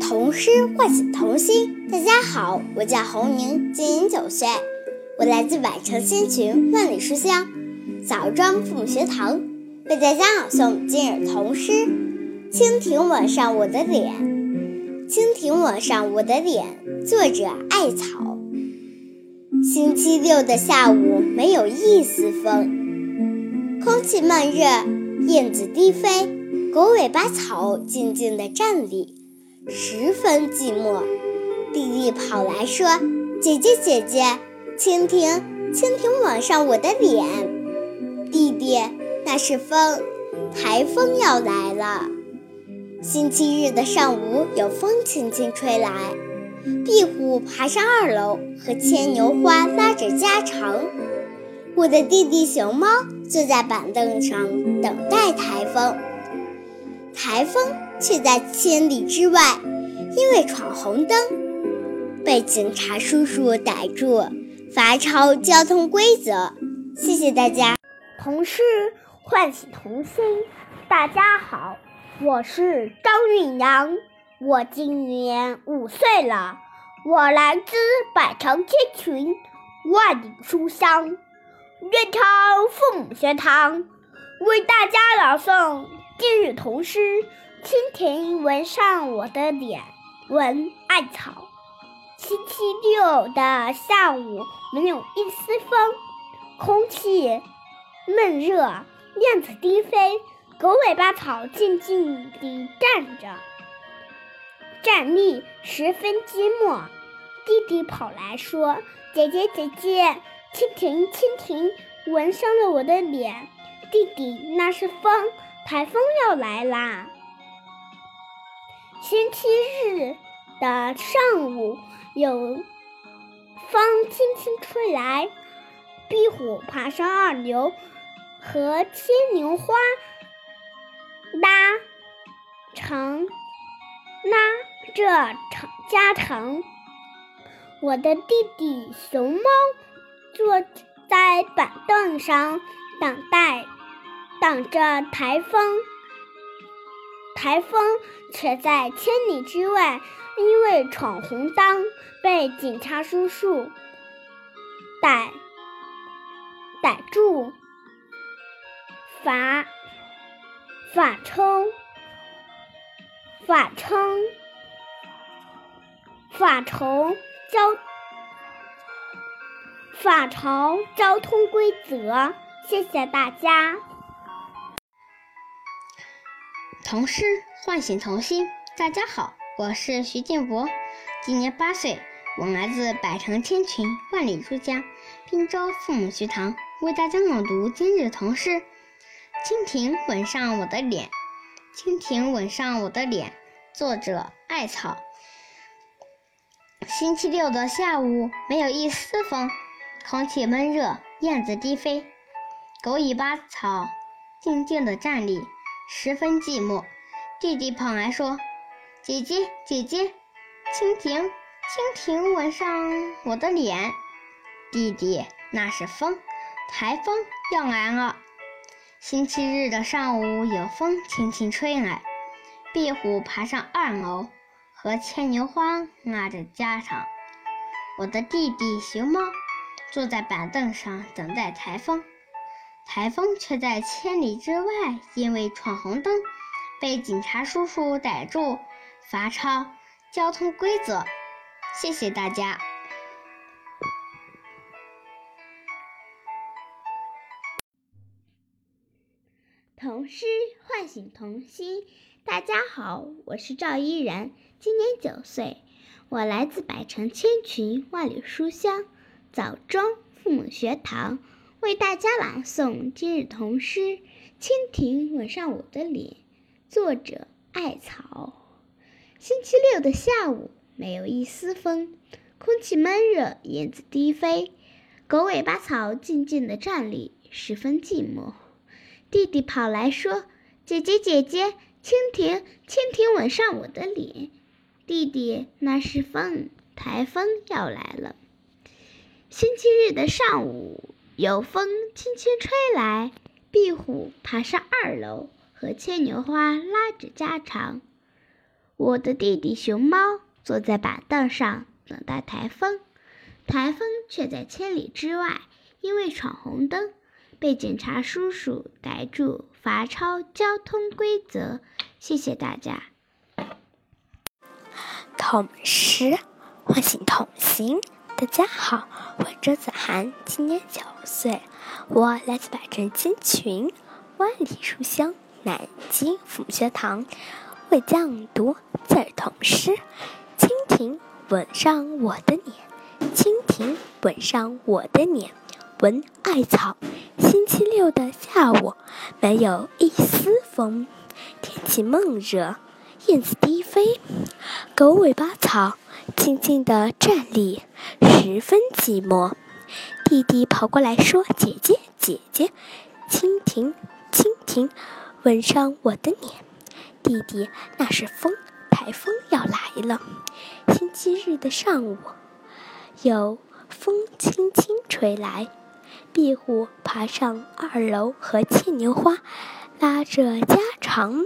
童诗唤醒童心。大家好，我叫侯宁，今年九岁，我来自宛城千群万里书香枣庄父母学堂，为大家朗诵今日童诗《蜻蜓吻上我的脸》。蜻蜓吻上我的脸，作者艾草。星期六的下午没有一丝风，空气闷热，燕子低飞。狗尾巴草静静地站立，十分寂寞。弟弟跑来说：“姐姐，姐姐，蜻蜓，蜻蜓吻上我的脸。”弟弟，那是风，台风要来了。星期日的上午，有风轻轻吹来。壁虎爬上二楼，和牵牛花拉着家常。我的弟弟熊猫坐在板凳上等待台风。台风却在千里之外，因为闯红灯，被警察叔叔逮住，罚抄交通规则。谢谢大家。童诗唤醒童心。大家好，我是张韵阳，我今年五岁了，我来自百城千群，万里书香，愿昌父母学堂，为大家朗诵。今日童诗《蜻蜓吻上我的脸》闻艾草。星期六的下午没有一丝风，空气闷热，燕子低飞，狗尾巴草静静地站着，站立十分寂寞。弟弟跑来说：“姐姐，姐姐，蜻蜓，蜻蜓吻上了我的脸。”弟弟，那是风。台风要来啦！星期日的上午，有风轻轻吹来，壁虎爬上二楼，和牵牛花拉长拉着长家常。我的弟弟熊猫坐在板凳上等待。挡着台风，台风却在千里之外，因为闯红灯被警察叔叔逮逮住，罚罚称罚称罚酬交罚朝交通规则。谢谢大家。童诗唤醒童心。大家好，我是徐建博，今年八岁，我来自百城千群万里书家滨州父母学堂，为大家朗读今日童诗《蜻蜓吻上我的脸》。蜻蜓吻上我的脸，作者艾草。星期六的下午没有一丝风，空气闷热，燕子低飞，狗尾巴草静静地站立。十分寂寞，弟弟跑来说：“姐姐，姐姐，蜻蜓，蜻蜓吻上我的脸。”弟弟，那是风，台风要来了。星期日的上午，有风轻轻吹来，壁虎爬上二楼，和牵牛花拉着家常。我的弟弟熊猫坐在板凳上等待台风。台风却在千里之外，因为闯红灯，被警察叔叔逮住，罚抄交通规则。谢谢大家。童诗唤醒童心。大家好，我是赵依然，今年九岁，我来自百城千群万里书香枣庄父母学堂。为大家朗诵今日童诗《蜻蜓吻上我的脸》，作者艾草。星期六的下午，没有一丝风，空气闷热，燕子低飞，狗尾巴草静静地站立，十分寂寞。弟弟跑来说：“姐姐，姐姐，蜻蜓，蜻蜓吻上我的脸。”弟弟，那是风，台风要来了。星期日的上午。有风轻轻吹来，壁虎爬上二楼，和牵牛花拉着家常。我的弟弟熊猫坐在板凳上等待台风，台风却在千里之外，因为闯红灯被警察叔叔逮住，罚抄交通规则。谢谢大家。童诗唤醒童心。大家好，我周子涵，今年九岁，我来自百城千群，万里书香南京府学堂，为将读字儿童诗。蜻蜓吻上我的脸，蜻蜓吻上我的脸，闻艾草。星期六的下午，没有一丝风，天气闷热，燕子低飞，狗尾巴草。静静地站立，十分寂寞。弟弟跑过来说：“姐姐，姐姐，蜻蜓，蜻蜓，吻上我的脸。”弟弟，那是风，台风要来了。星期日的上午，有风轻轻吹来，壁虎爬上二楼，和牵牛花拉着家常。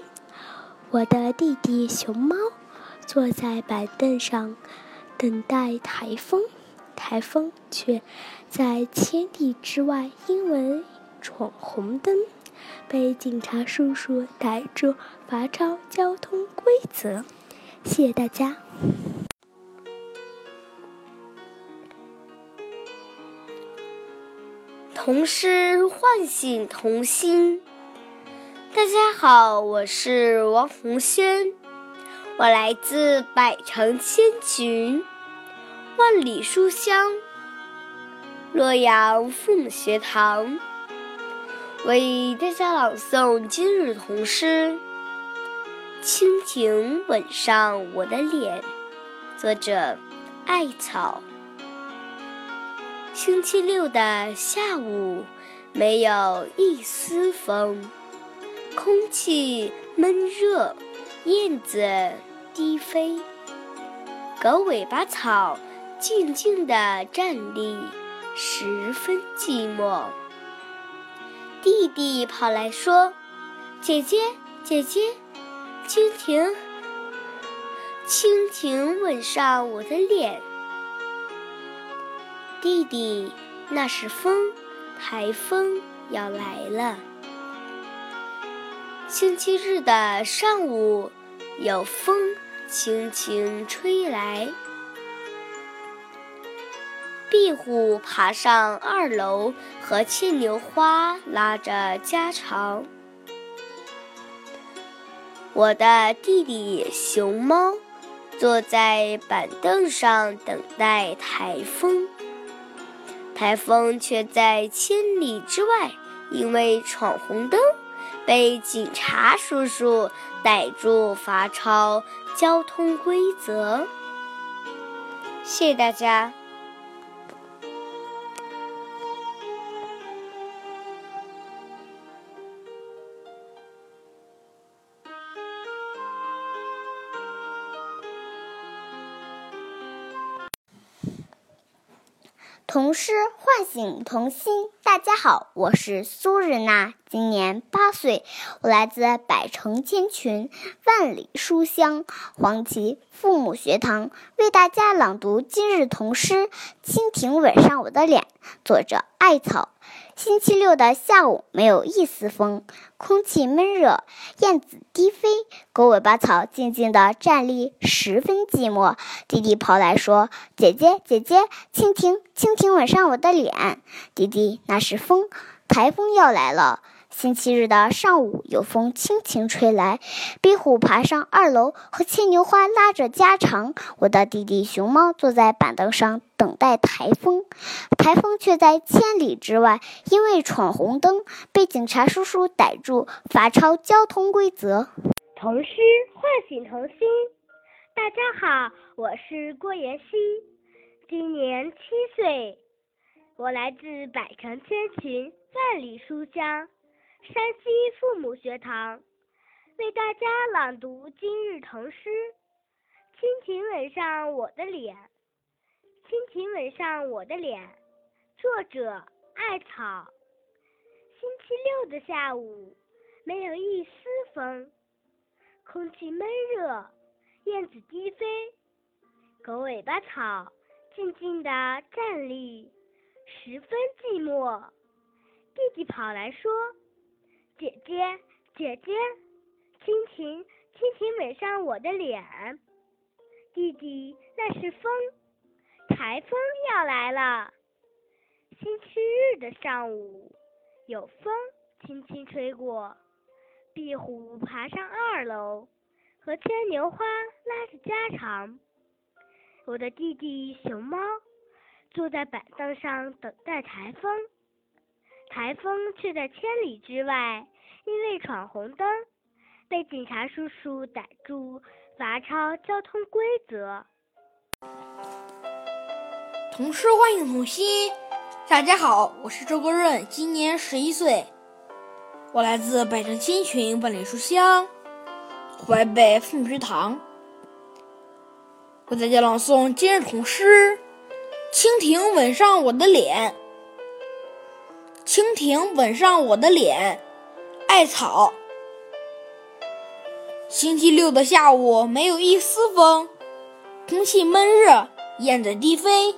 我的弟弟熊猫。坐在板凳上等待台风，台风却在千里之外，因为闯红灯被警察叔叔逮住，罚抄交通规则。谢谢大家。童诗唤醒童心。大家好，我是王红轩。我来自百城千群，万里书香，洛阳父母学堂，为大家朗诵今日童诗《蜻蜓吻上我的脸》，作者艾草。星期六的下午，没有一丝风，空气闷热。燕子低飞，狗尾巴草静静地站立，十分寂寞。弟弟跑来说：“姐姐，姐姐，蜻蜓，蜻蜓吻上我的脸。”弟弟，那是风，台风要来了。星期日的上午，有风轻轻吹来，壁虎爬上二楼，和牵牛花拉着家常。我的弟弟熊猫坐在板凳上等待台风，台风却在千里之外，因为闯红灯。被警察叔叔逮住，罚抄交通规则。谢谢大家。童诗唤醒童心。大家好，我是苏日娜，今年八岁，我来自百城千群，万里书香黄旗父母学堂，为大家朗读今日童诗《蜻蜓吻上我的脸》，作者艾草。星期六的下午，没有一丝风，空气闷热，燕子低飞，狗尾巴草静静地站立，十分寂寞。弟弟跑来说：“姐姐，姐姐，蜻蜓，蜻蜓吻上我的脸。”弟弟，那是风，台风要来了。星期日的上午，有风轻轻吹来，壁虎爬上二楼，和牵牛花拉着家常。我的弟弟熊猫坐在板凳上等待台风，台风却在千里之外，因为闯红灯被警察叔叔逮住，罚抄交通规则。童诗唤醒童心。大家好，我是郭妍希，今年七岁，我来自百城千群，万里书香。山西父母学堂为大家朗读今日童诗《蜻蜓吻上我的脸》。蜻蜓吻上我的脸，作者艾草。星期六的下午，没有一丝风，空气闷热，燕子低飞，狗尾巴草静静地站立，十分寂寞。弟弟跑来说：“姐姐，姐姐，蜻蜓，蜻蜓吻上我的脸。”弟弟，那是风，台风要来了。星期日的上午，有风轻轻吹过，壁虎爬上二楼，和牵牛花拉着家常。我的弟弟熊猫坐在板凳上等待台风，台风却在千里之外，因为闯红灯被警察叔叔逮住。罚抄交通规则。童诗唤醒童心。大家好，我是周国润，今年十一岁，我来自百城千群万里书香淮北父母学堂。我在家朗诵今日童诗：蜻蜓吻上我的脸，蜻蜓吻上我的脸，艾草。星期六的下午，没有一丝风，空气闷热，燕子低飞，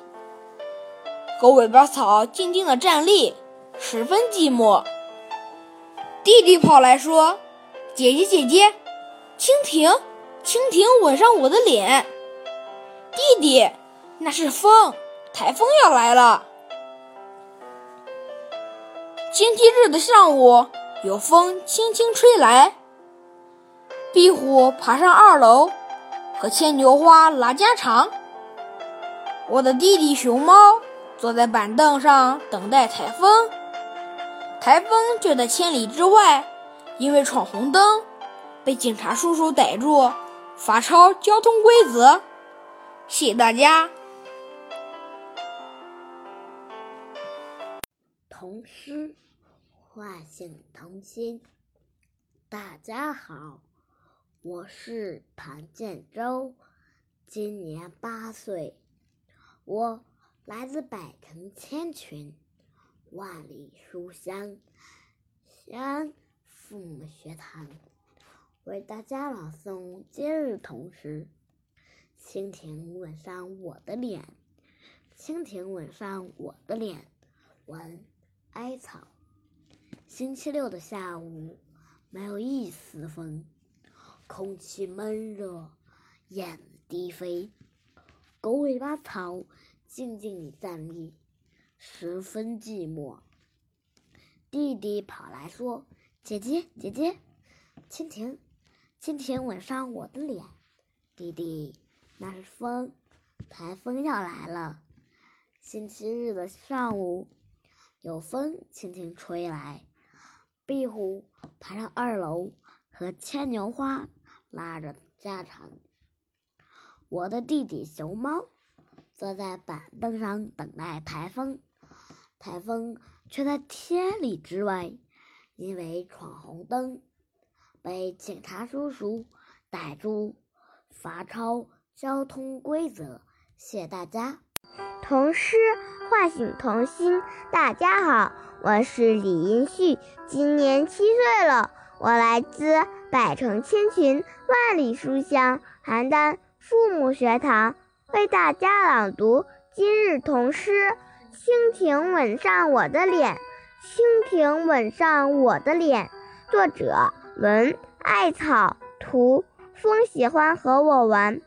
狗尾巴草静静的站立，十分寂寞。弟弟跑来说：“姐姐，姐姐，蜻蜓，蜻蜓吻上我的脸。”弟弟，那是风，台风要来了。星期日的上午，有风轻轻吹来。壁虎爬上二楼，和牵牛花拉家常。我的弟弟熊猫坐在板凳上等待台风，台风就在千里之外，因为闯红灯被警察叔叔逮住，罚抄交通规则。谢谢大家。童诗唤醒童心。大家好。我是谭建州，今年八岁，我来自百城千群，万里书香，西安父母学堂，为大家朗诵今日童诗：蜻蜓吻上我的脸，蜻蜓吻上我的脸，闻艾草。星期六的下午，没有一丝风。空气闷热，燕子低飞，狗尾巴草静静地站立，十分寂寞。弟弟跑来说：“姐姐，姐姐，蜻蜓，蜻蜓吻上我的脸。”弟弟，那是风，台风要来了。星期日的上午，有风轻轻吹来，壁虎爬上二楼，和牵牛花。拉着家常，我的弟弟熊猫坐在板凳上等待台风，台风却在千里之外，因为闯红灯被警察叔叔逮住，罚抄交通规则。谢谢大家。童诗唤醒童心。大家好，我是李银旭，今年七岁了，我来自。百城千群，万里书香。邯郸父母学堂为大家朗读今日童诗：蜻蜓吻上我的脸，蜻蜓吻上我的脸。作者：文艾草，图风喜欢和我玩。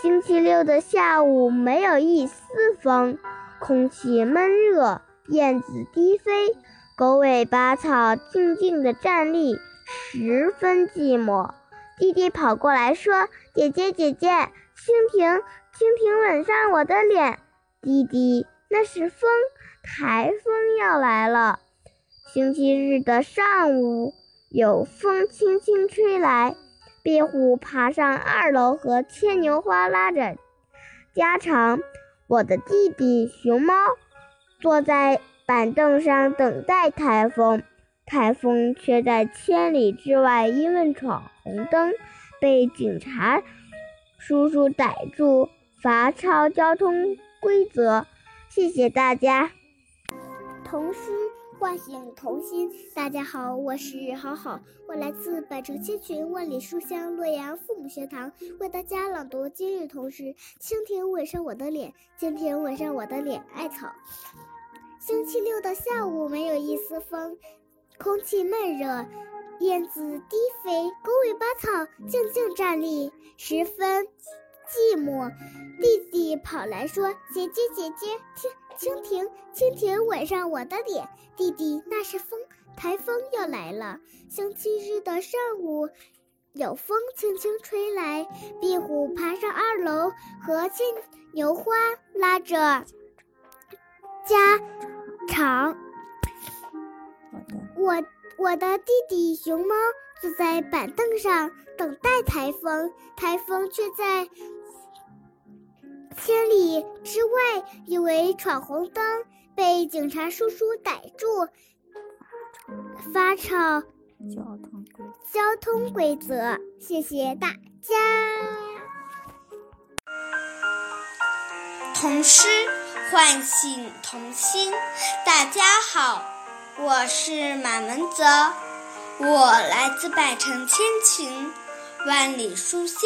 星期六的下午，没有一丝风，空气闷热，燕子低飞，狗尾巴草静静地站立。十分寂寞，弟弟跑过来说：“姐姐，姐姐，蜻蜓，蜻蜓吻上我的脸。”弟弟，那是风，台风要来了。星期日的上午，有风轻轻吹来，壁虎爬上二楼，和牵牛花拉着家常。我的弟弟熊猫坐在板凳上等待台风。台风却在千里之外，因为闯红灯被警察叔叔逮住，罚抄交通规则。谢谢大家。童诗唤醒童心。大家好，我是好好，我来自百城千群万里书香洛阳父母学堂，为大家朗读今日童诗。蜻蜓吻上我的脸，蜻蜓吻上我的脸，艾草。星期六的下午，没有一丝风，空气闷热，燕子低飞，狗尾巴草静静站立，十分寂寞。弟弟跑来说：“姐姐，姐姐，听。”蜻蜓，蜻蜓吻上我的脸。弟弟，那是风，台风要来了。星期日的上午，有风轻轻吹来。壁虎爬上二楼，和牵牛花拉着家常。我我的弟弟熊猫坐在板凳上等待台风，台风却在。千里之外，以为闯红灯，被警察叔叔逮住，发抄交通规交通规则。谢谢大家。童诗唤醒童心。大家好，我是马文泽，我来自百城千群，万里书香。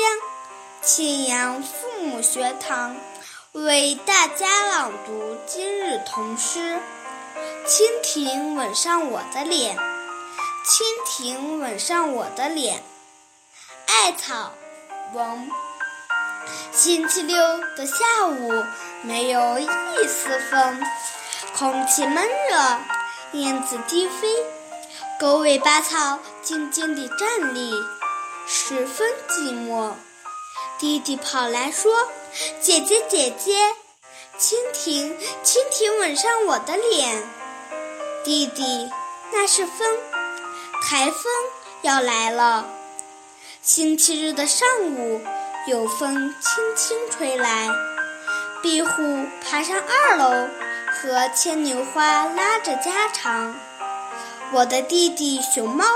庆阳父母学堂为大家朗读今日童诗《蜻蜓吻上我的脸》。蜻蜓吻上我的脸，艾草，王。星期六的下午，没有一丝风，空气闷热，燕子低飞，狗尾巴草静静地站立，十分寂寞。弟弟跑来说：“姐姐，姐姐，蜻蜓，蜻蜓吻上我的脸。”弟弟，那是风，台风要来了。星期日的上午，有风轻轻吹来。壁虎爬上二楼，和牵牛花拉着家常。我的弟弟熊猫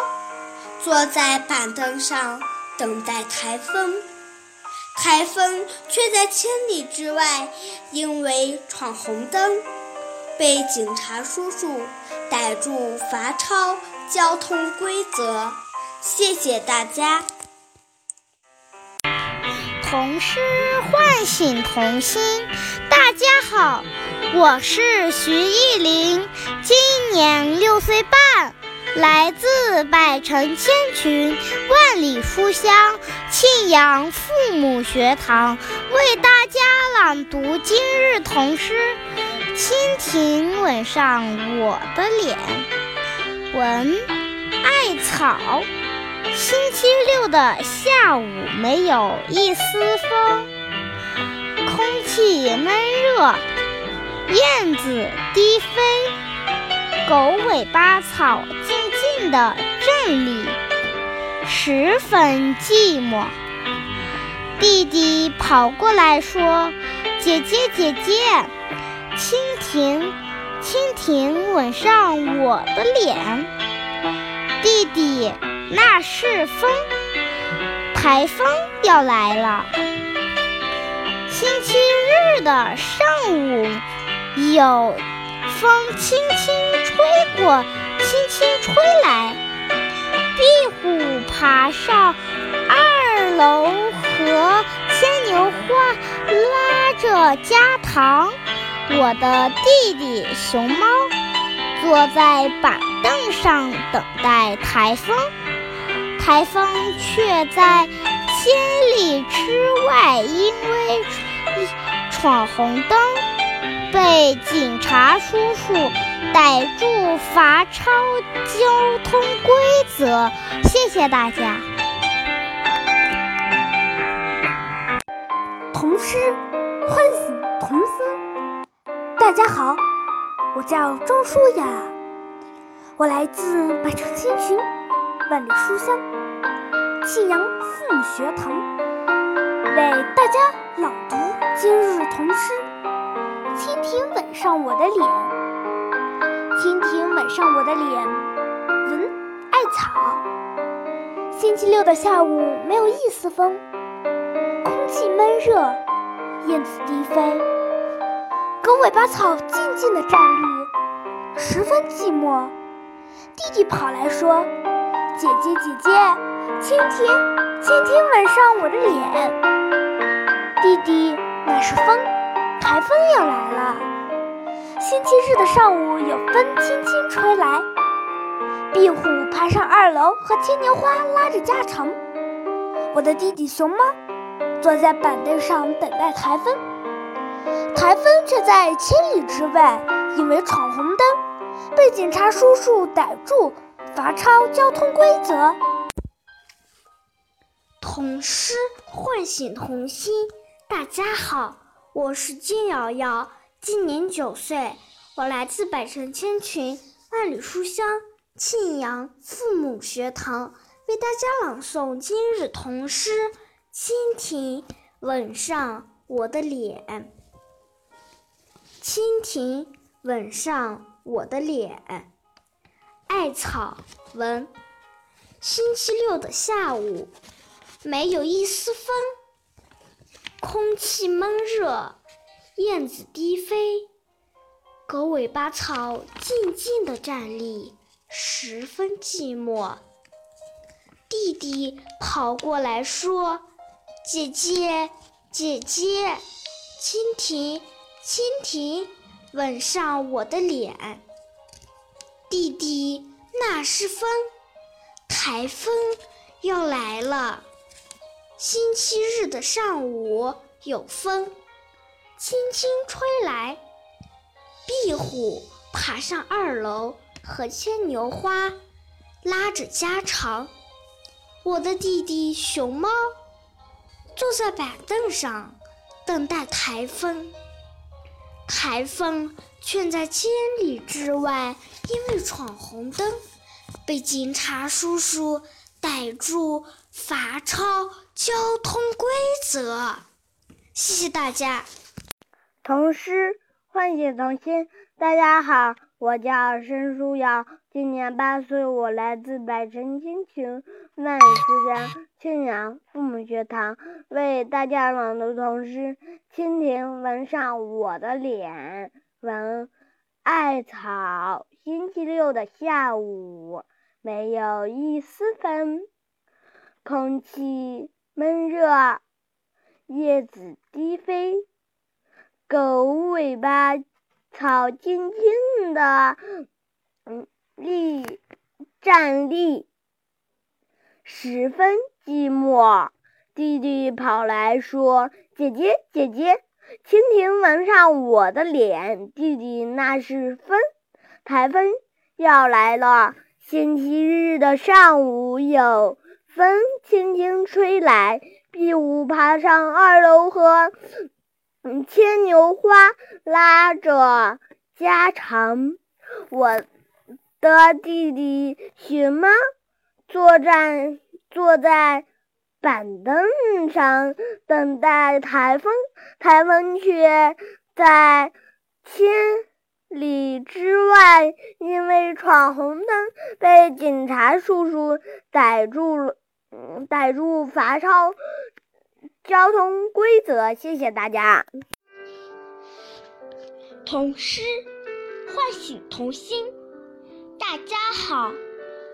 坐在板凳上等待台风。台风却在千里之外，因为闯红灯，被警察叔叔逮住罚抄交通规则。谢谢大家。童诗唤醒童心。大家好，我是徐艺林，今年六岁半。来自百城千群，万里书香，庆阳父母学堂为大家朗读今日童诗《蜻蜓吻上我的脸》。文艾草。星期六的下午，没有一丝风，空气闷热，燕子低飞，狗尾巴草。的镇里十分寂寞。弟弟跑过来说：“姐姐，姐姐，蜻蜓，蜻蜓吻上我的脸。”弟弟，那是风，台风要来了。星期日的上午，有风轻轻吹过。轻轻吹来，壁虎爬上二楼，和牵牛花拉着家常。我的弟弟熊猫坐在板凳上等待台风，台风却在千里之外，因为闯红灯，被警察叔叔。逮住罚抄交通规则，谢谢大家。童诗唤醒童心。大家好，我叫庄舒雅，我来自百城千群，万里书香，庆阳父母学堂，为大家朗读今日童诗《蜻蜓吻上我的脸》。蜻蜓吻上我的脸，闻艾草。星期六的下午，没有一丝风，空气闷热，燕子低飞，狗尾巴草静静的站立，十分寂寞。弟弟跑来说：“姐姐，姐姐，蜻蜓，蜻蜓吻上我的脸。”弟弟，那是风，台风要来了。星期日的上午，有风轻轻吹来。壁虎爬上二楼，和牵牛花拉着家常。我的弟弟熊猫坐在板凳上等待台风，台风却在千里之外，因为闯红灯，被警察叔叔逮住，罚抄交通规则。童诗唤醒童心。大家好，我是金瑶瑶，今年九岁，我来自百城千群，万里书香。庆阳父母学堂为大家朗诵今日童诗《蜻蜓吻上我的脸》。蜻蜓吻上我的脸，艾草文。星期六的下午，没有一丝风，空气闷热，燕子低飞，狗尾巴草静静地站立。十分寂寞，弟弟跑过来说：“姐姐，姐姐，蜻蜓，蜻蜓，吻上我的脸。”弟弟，那是风，台风要来了。星期日的上午有风，轻轻吹来。壁虎爬上二楼。和牵牛花拉着家常，我的弟弟熊猫坐在板凳上等待台风。台风却在千里之外，因为闯红灯，被警察叔叔逮住，罚抄交通规则。谢谢大家。童诗唤醒童心，大家好。我叫申书瑶，今年八岁，我来自百城千群万里书香庆阳父母学堂，为大家朗读童诗《蜻蜓吻上我的脸》。闻艾草，星期六的下午，没有一丝风，空气闷热，叶子低飞，狗尾巴。草静静的，嗯，立站立，十分寂寞。弟弟跑来说：“姐姐，姐姐，蜻蜓吻上我的脸。”弟弟，那是风，台风要来了。星期日的上午，有风轻轻吹来，壁虎爬上二楼和。牵牛花拉着家常，我的弟弟熊猫坐在坐在板凳上等待台风，台风却在千里之外，因为闯红灯被警察叔叔逮住了，逮住罚抄。交通规则，谢谢大家。童诗唤醒童心。大家好，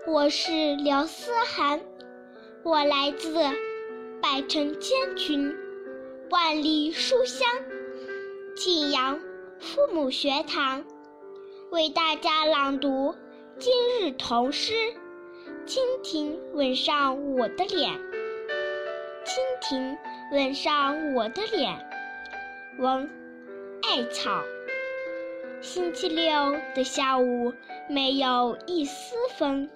我是刘思涵，我来自百城千群，万里书香庆阳父母学堂，为大家朗读今日童诗《蜻蜓吻上我的脸》。蜻蜓。吻上我的脸，闻艾草。星期六的下午，没有一丝风，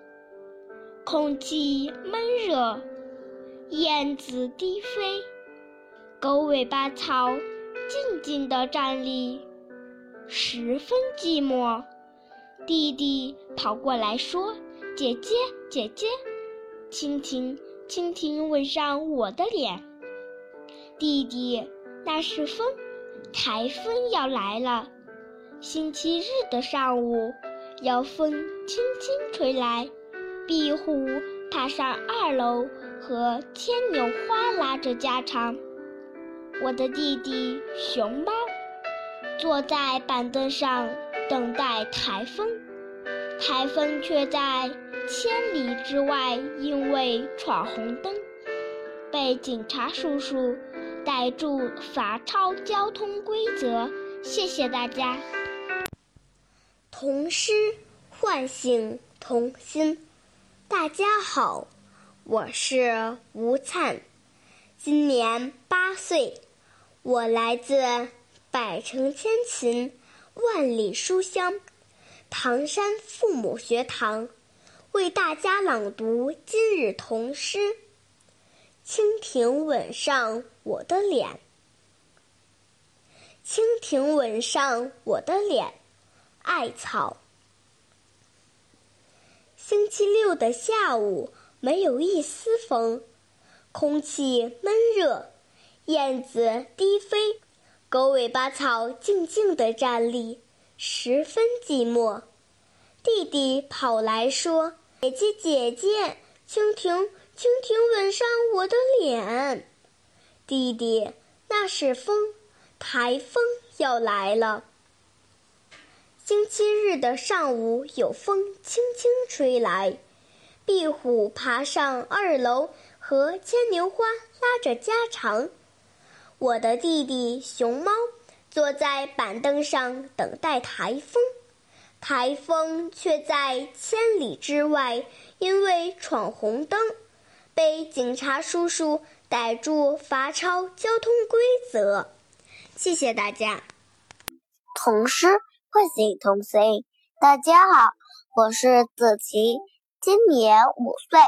空气闷热，燕子低飞，狗尾巴草静静地站立，十分寂寞。弟弟跑过来说：“姐姐，姐姐，蜻蜓，蜻蜓，吻上我的脸。”弟弟，那是风，台风要来了。星期日的上午，有风轻轻吹来，壁虎爬上二楼，和牵牛花拉着家常。我的弟弟熊猫坐在板凳上等待台风，台风却在千里之外，因为闯红灯，被警察叔叔逮住罚抄交通规则。谢谢大家。童诗唤醒童心。大家好，我是吴灿，今年八岁，我来自百城千群、万里书香唐山父母学堂，为大家朗读今日童诗。蜻蜓吻上我的脸，蜻蜓吻上我的脸。艾草。星期六的下午没有一丝风，空气闷热，燕子低飞，狗尾巴草静静地站立，十分寂寞。弟弟跑来说：“姐姐，姐姐，蜻蜓，蜻蜓吻上我的脸。”弟弟，那是风，台风要来了。星期日的上午，有风轻轻吹来，壁虎爬上二楼和牵牛花拉着家常。我的弟弟熊猫坐在板凳上等待台风，台风却在千里之外，因为闯红灯，被警察叔叔逮住罚抄交通规则。谢谢大家。童诗。唤醒童心，大家好，我是子琪，今年五岁，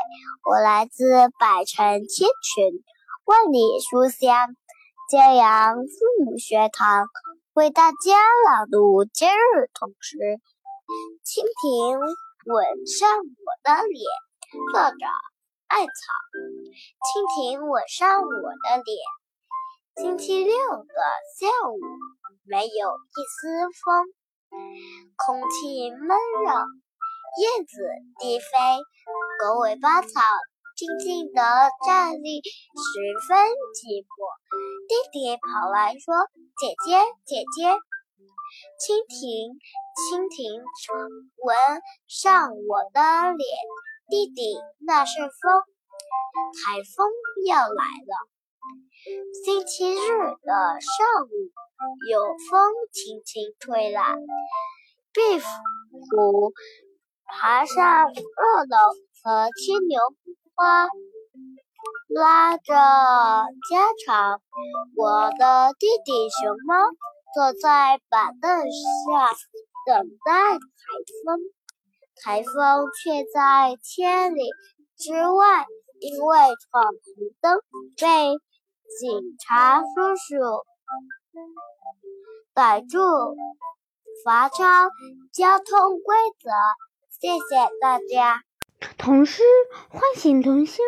我来自百城千群，万里书香揭阳父母学堂，为大家朗读今日童诗。蜻蜓吻上我的脸，作者艾草。蜻蜓吻上我的脸。星期六的下午，没有一丝风。空气闷热，叶子低飞，狗尾巴草静静地站立，十分寂寞。弟弟跑来说：“姐姐，姐姐，蜻蜓，蜻蜓吻上我的脸。”弟弟，那是风，台风要来了。星期日的上午。有风轻轻吹来，壁虎爬上二楼和牵牛花拉着家常。我的弟弟熊猫坐在板凳下等待台风，台风却在千里之外，因为闯红灯被警察叔叔。逮住，罚抄交通规则。谢谢大家。童诗唤醒童心。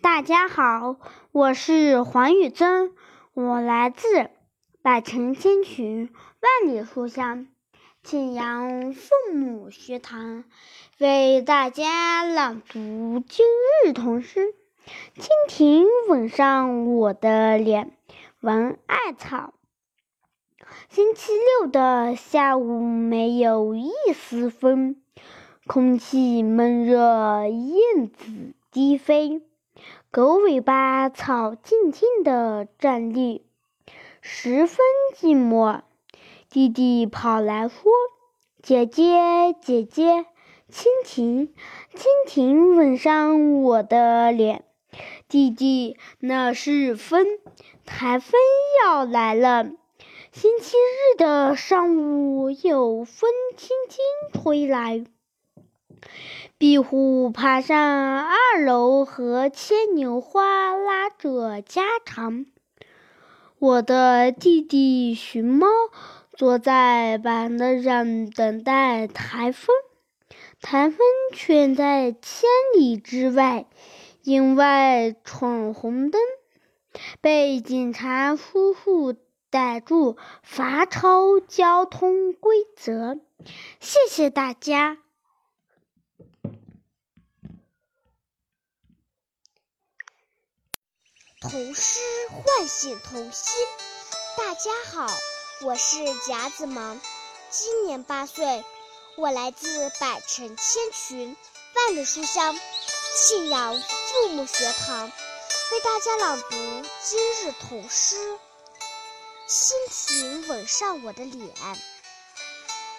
大家好，我是黄宇珍，我来自百城千群，万里书香庆阳父母学堂，为大家朗读今日童诗。蜻蜓吻上我的脸，闻艾草。星期六的下午没有一丝风，空气闷热，燕子低飞，狗尾巴草静静地站立，十分寂寞。弟弟跑来说：“姐姐，姐姐，蜻蜓，蜻蜓吻上我的脸。”弟弟，那是风，台风要来了。星期日的上午，有风轻轻吹来，壁虎爬上二楼和牵牛花拉着家常。我的弟弟熊猫坐在板凳上等待台风，台风却在千里之外，因为闯红灯，被警察叔叔。逮住罚抄交通规则，谢谢大家。童诗唤醒童心。大家好，我是夹子萌，今年八岁，我来自百城千群，万里书香，信阳父母学堂，为大家朗读今日童诗。蜻蜓吻上我的脸，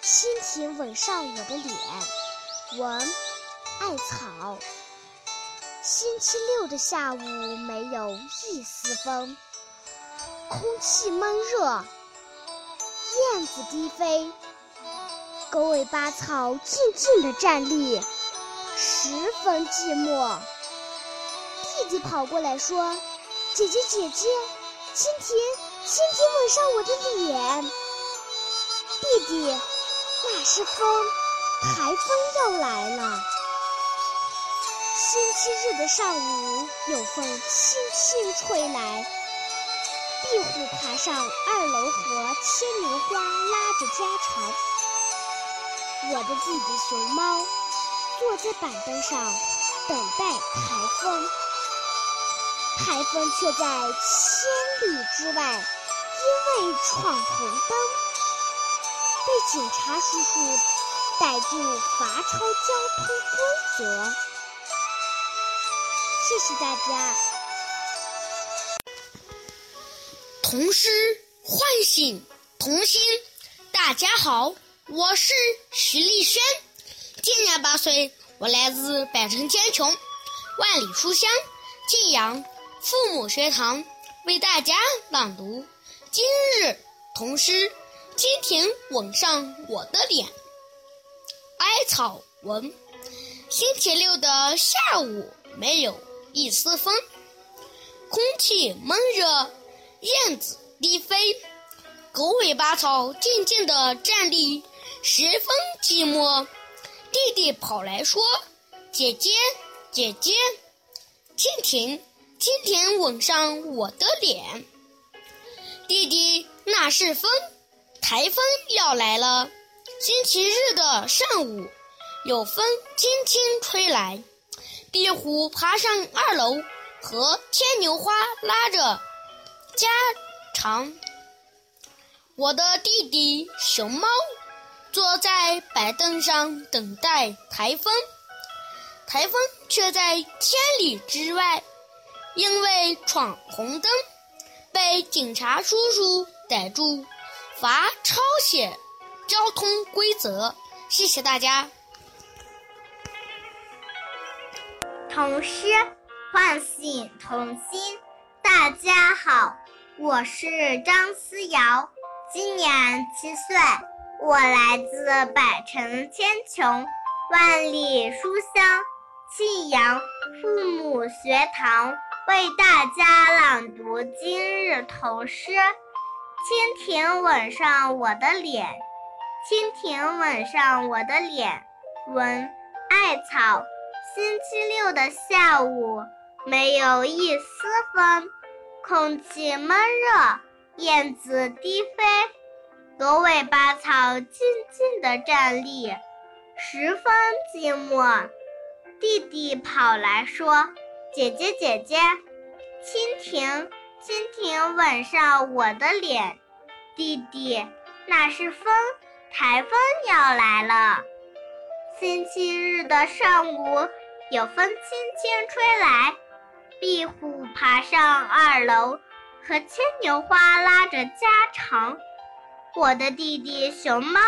蜻蜓吻上我的脸。文，艾草。星期六的下午没有一丝风，空气闷热，燕子低飞，狗尾巴草静静地站立，十分寂寞。弟弟跑过来说：“姐姐，姐姐，蜻蜓，蜻蜓吻上我的脸。”弟弟，那是风，台风要来了。星期日的上午，有风轻轻吹来。壁虎爬上二楼和牵牛花拉着家常。我的弟弟熊猫坐在板凳上等待台风，台风却在千里之外，因为闯红灯，被警察叔叔逮住罚抄交通规则。谢谢大家。童诗唤醒童心。大家好，我是徐丽轩，今年八岁，我来自百城千穷，万里书香晋阳父母学堂，为大家朗读今日童诗。蜻蜓吻上我的脸，艾草文。星期六的下午没有。一丝风，空气闷热，燕子低飞，狗尾巴草静静地站立，十分寂寞。弟弟跑来说：“姐姐，姐姐，蜻蜓，蜻蜓吻上我的脸。”弟弟，那是风，台风要来了。星期日的上午，有风轻轻吹来。壁虎爬上二楼，和牵牛花拉着家常。我的弟弟熊猫坐在板凳上等待台风，台风却在千里之外，因为闯红灯被警察叔叔逮住，罚抄写交通规则。谢谢大家。童诗唤醒童心。大家好，我是张思瑶，今年七岁，我来自百城千穷，万里书香庆阳父母学堂，为大家朗读今日童诗。蜻蜓吻上我的脸，蜻蜓吻上我的脸。闻艾草。星期六的下午，没有一丝风，空气闷热，燕子低飞，狗尾巴草静静地站立，十分寂寞。弟弟跑来说：“姐姐，姐姐，蜻蜓，蜻蜓吻上我的脸。”弟弟，那是风，台风要来了。星期日的上午。有风轻轻吹来，壁虎爬上二楼，和牵牛花拉着家常。我的弟弟熊猫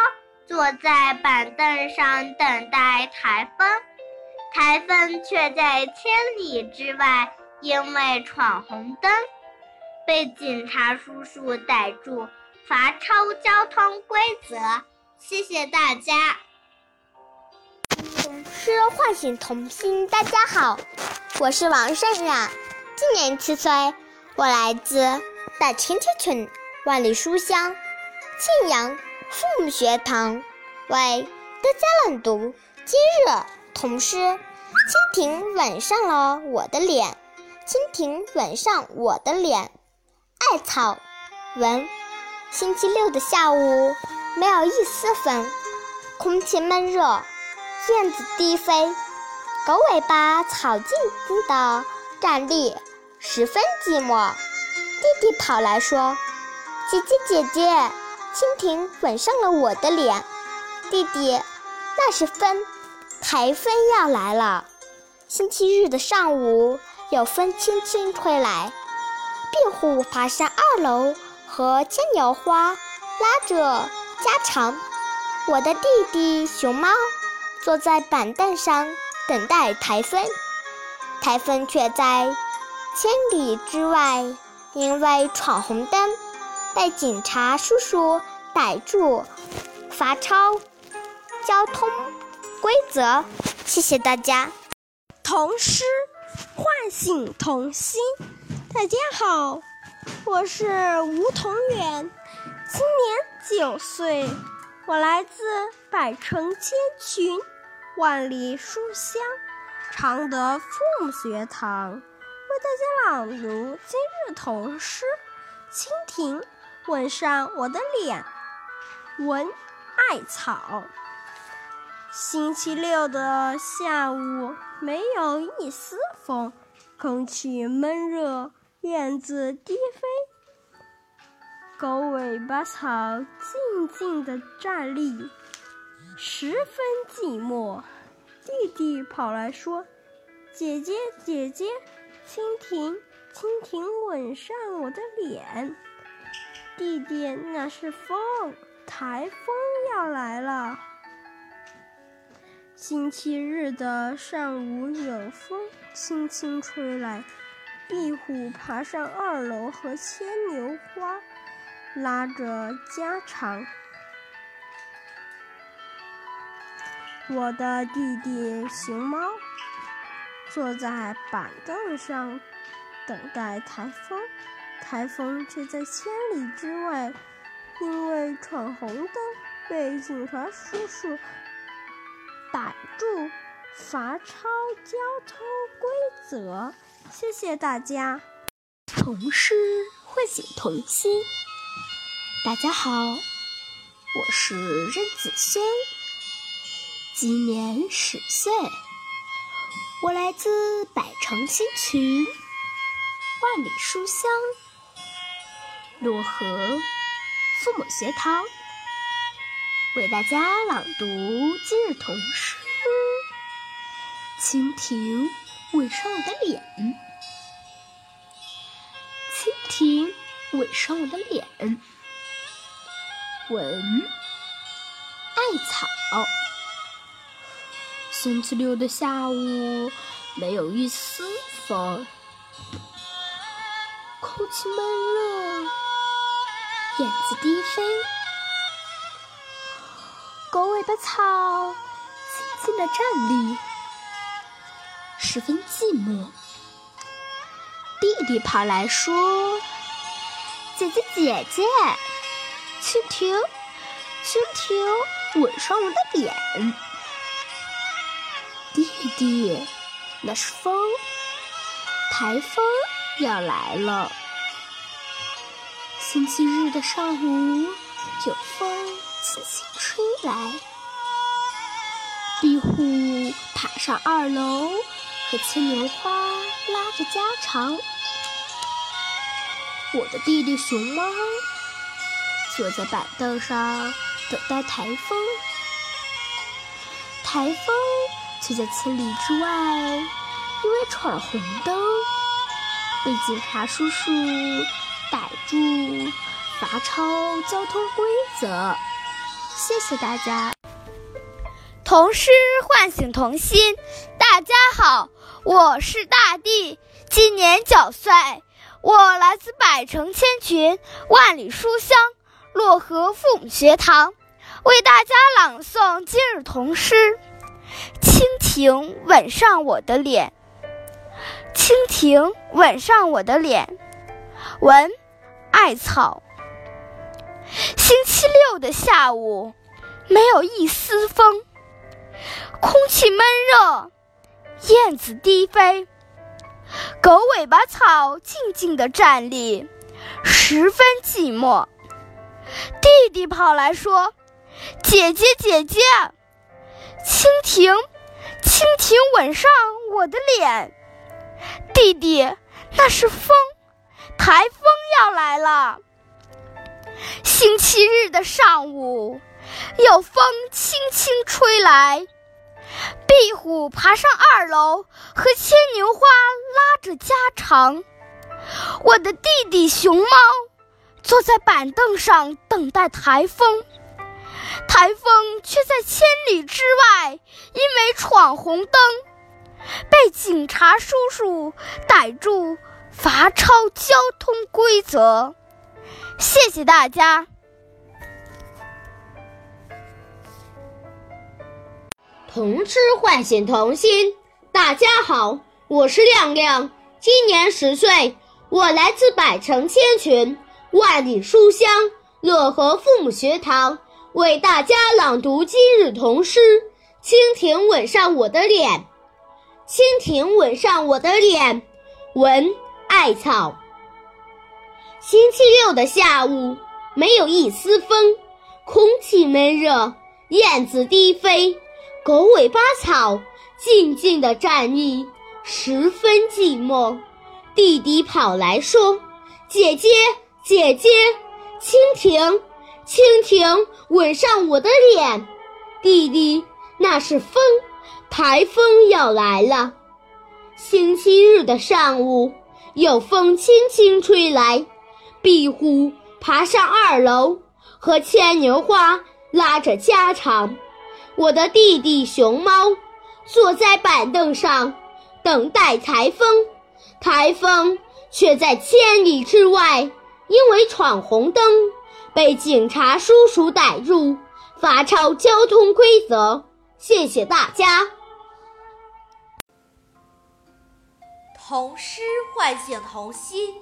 坐在板凳上等待台风，台风却在千里之外，因为闯红灯，被警察叔叔逮住，罚抄交通规则。谢谢大家。诗唤醒童心。大家好，我是王胜冉，今年七岁，我来自百城千群，万里书香庆阳父母学堂，为大家朗读今日童诗。蜻蜓吻上了我的脸，蜻蜓吻上我的脸。艾草文，星期六的下午没有一丝风，空气闷热。燕子低飞，狗尾巴草静静地站立，十分寂寞。弟弟跑来说：“姐姐姐姐，蜻蜓吻上了我的脸。弟弟，那是风，台风要来了。星期日的上午，有风轻轻吹来，壁虎爬上二楼，和牵牛花拉着家常。我的弟弟熊猫坐在板凳上等待台风，台风却在千里之外，因为闯红灯被警察叔叔逮住，罚抄交通规则。谢谢大家。童诗唤醒童心。大家好，我是吴同远，今年九岁。我来自百城千群，万里书香，常德父母学堂，为大家朗读今日童诗《蜻蜓吻上我的脸》。文艾草。星期六的下午，没有一丝风，空气闷热，燕子低飞。狗尾巴草静静地站立，十分寂寞。弟弟跑来说：“姐姐，姐姐，蜻蜓，蜻蜓吻上我的脸。”弟弟，那是风，台风要来了。星期日的上午，有风轻轻吹来，壁虎爬上二楼和牵牛花。拉着家常，我的弟弟熊猫坐在板凳上等待台风，台风却在千里之外，因为闯红灯被警察叔叔逮住，罚抄交通规则。谢谢大家。童诗唤醒童心。大家好，我是任子轩，今年十岁，我来自百城新群，万里书香，漯河父母学堂，为大家朗读今日童诗《蜻蜓吻上我的脸》，蜻蜓吻上我的脸。文艾草。星期六的下午，没有一丝风，空气闷热，燕子低飞，狗尾巴草静静的站立，十分寂寞。弟弟跑来说：“姐姐，姐姐。”蜻蜓，蜻蜓吻上我的脸。弟弟，那是风，台风要来了。星期日的上午，有风轻轻吹来，壁虎爬上二楼，和牵牛花拉着家常。我的弟弟熊猫。坐在板凳上等待台风，台风却在千里之外，因为闯红灯被警察叔叔逮住，罚抄交通规则。谢谢大家。童诗唤醒童心。大家好，我是大地，今年九岁，我来自百城千群，万里书香。漯河父母学堂为大家朗诵今日童诗《清蜓吻上我的脸》。蜻蜓吻上我的脸，闻艾草。星期六的下午，没有一丝风，空气闷热，燕子低飞，狗尾巴草静静地站立，十分寂寞。弟弟跑来说：“姐姐，姐姐，蜻蜓，蜻蜓吻上我的脸。”弟弟，那是风，台风要来了。星期日的上午，有风轻轻吹来，壁虎爬上二楼，和牵牛花拉着家常。我的弟弟熊猫坐在板凳上等待台风，台风却在千里之外，因为闯红灯，被警察叔叔逮住，罚抄交通规则。谢谢大家。童诗唤醒童心。大家好，我是亮亮，今年十岁，我来自百城千群，万里书香漯河父母学堂，为大家朗读今日童诗《蜻蜓吻上我的脸》。蜻蜓吻上我的脸，文艾草。星期六的下午，没有一丝风，空气闷热，燕子低飞，狗尾巴草静静地站立，十分寂寞。弟弟跑来说：“姐姐，姐姐，蜻蜓，蜻蜓吻上我的脸。”弟弟，那是风，台风要来了。星期日的上午，有风轻轻吹来。壁虎爬上二楼，和牵牛花拉着家常。我的弟弟熊猫坐在板凳上，等待台风。台风却在千里之外，因为闯红灯，被警察叔叔逮住，罚抄交通规则。谢谢大家。童诗唤醒童心。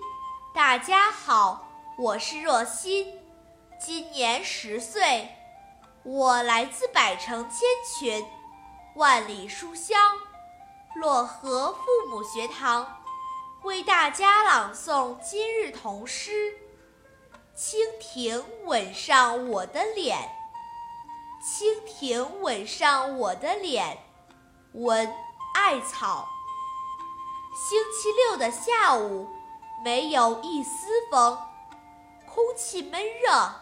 大家好，我是若欣，今年十岁，我来自百城千群，万里书香漯河父母学堂，为大家朗诵今日童诗《蜻蜓吻上我的脸》。蜻蜓吻上我的脸，文艾草。星期六的下午。没有一丝风，空气闷热，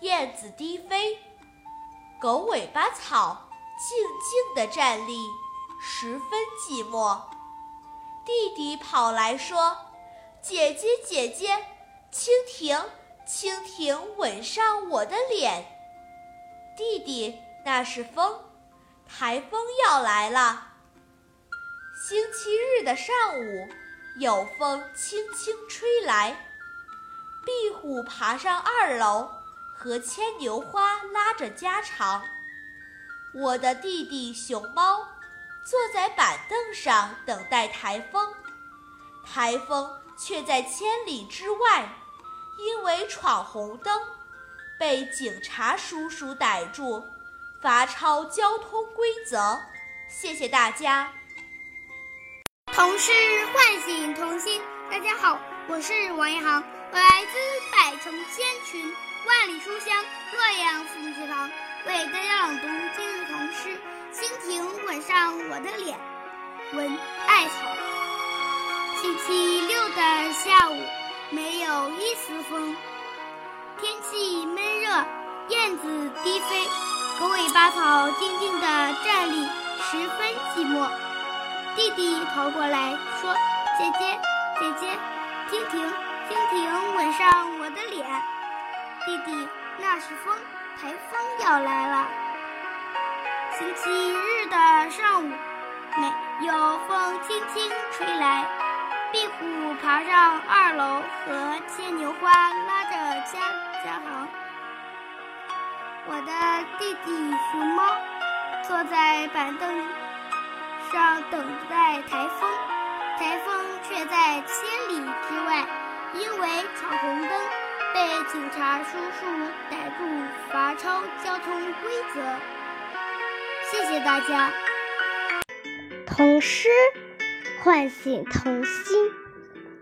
燕子低飞，狗尾巴草静静地站立，十分寂寞。弟弟跑来说：“姐姐，姐姐，蜻蜓，蜻蜓吻上我的脸。”弟弟，那是风，台风要来了。星期日的上午。有风轻轻吹来，壁虎爬上二楼，和牵牛花拉着家常。我的弟弟熊猫坐在板凳上等待台风，台风却在千里之外，因为闯红灯，被警察叔叔逮住，罚抄交通规则。谢谢大家。童诗唤醒童心。大家好，我是王一航，我来自百城千群、万里书香洛阳父母学堂，为大家朗读今日童诗《蜻蜓吻上我的脸》。文艾草。星期六的下午，没有一丝风，天气闷热，燕子低飞，狗尾巴草静静地站立，十分寂寞。弟弟跑过来说：“姐姐，姐姐，蜻蜓，蜻蜓吻上我的脸。”弟弟，那是风，台风要来了。星期日的上午，没有风轻轻吹来，壁虎爬上二楼，和牵牛花拉着家家常。我的弟弟熊猫坐在板凳。上等待台风，台风却在千里之外，因为闯红灯被警察叔叔逮住，罚抄交通规则。谢谢大家。童诗唤醒童心。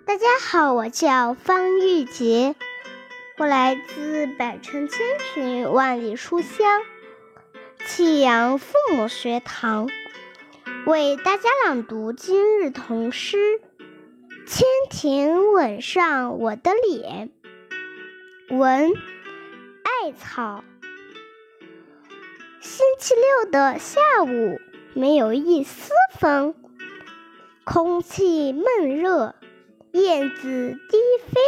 大家好，我叫方玉洁，我来自百城千群，万里书香启阳父母学堂。为大家朗读今日童诗《蜻蜓吻上我的脸》，文艾草。星期六的下午，没有一丝风，空气闷热，燕子低飞，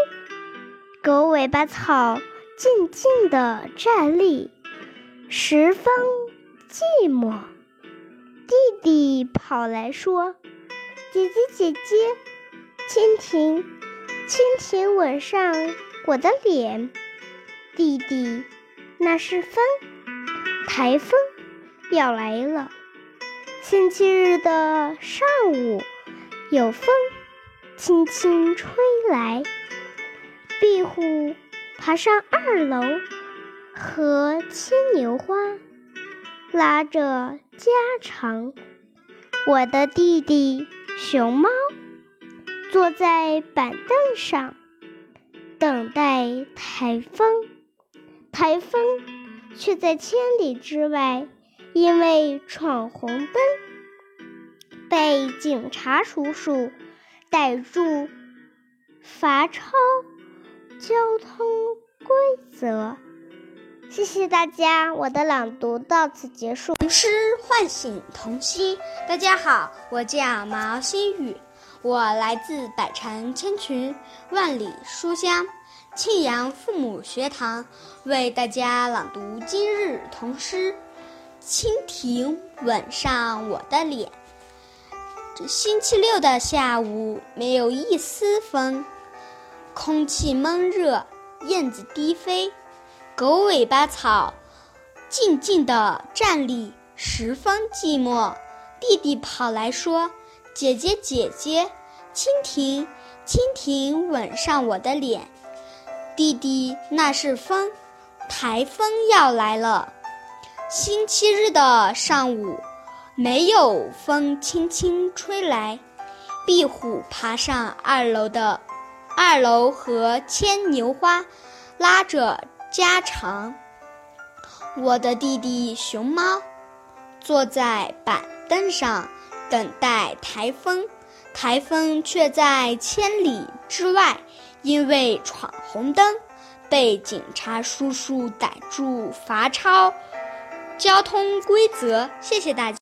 狗尾巴草静静地站立，十分寂寞。弟弟跑来说：“姐姐，姐姐，蜻蜓，蜻蜓吻上我的脸。”弟弟，那是风。台风要来了。星期日的上午，有风轻轻吹来。壁虎爬上二楼，和牵牛花拉着家常。我的弟弟熊猫坐在板凳上，等待台风。台风。却在千里之外，因为闯红灯被警察叔叔逮住，罚抄交通规则。谢谢大家，我的朗读到此结束。童诗唤醒童心。大家好，我叫毛新宇，我来自百城千群，万里书香。庆阳父母学堂为大家朗读今日童诗《蜻蜓吻上我的脸》。星期六的下午，没有一丝风，空气闷热，燕子低飞，狗尾巴草静静地站立，十分寂寞。弟弟跑来说：“姐姐，姐姐，蜻蜓，蜻蜓吻上我的脸。”弟弟，那是风，台风要来了。星期日的上午，没有风轻轻吹来。壁虎爬上二楼的二楼和牵牛花拉着家常。我的弟弟熊猫坐在板凳上等待台风，台风却在千里之外。因为闯红灯，被警察叔叔逮住，罚抄交通规则。谢谢大家。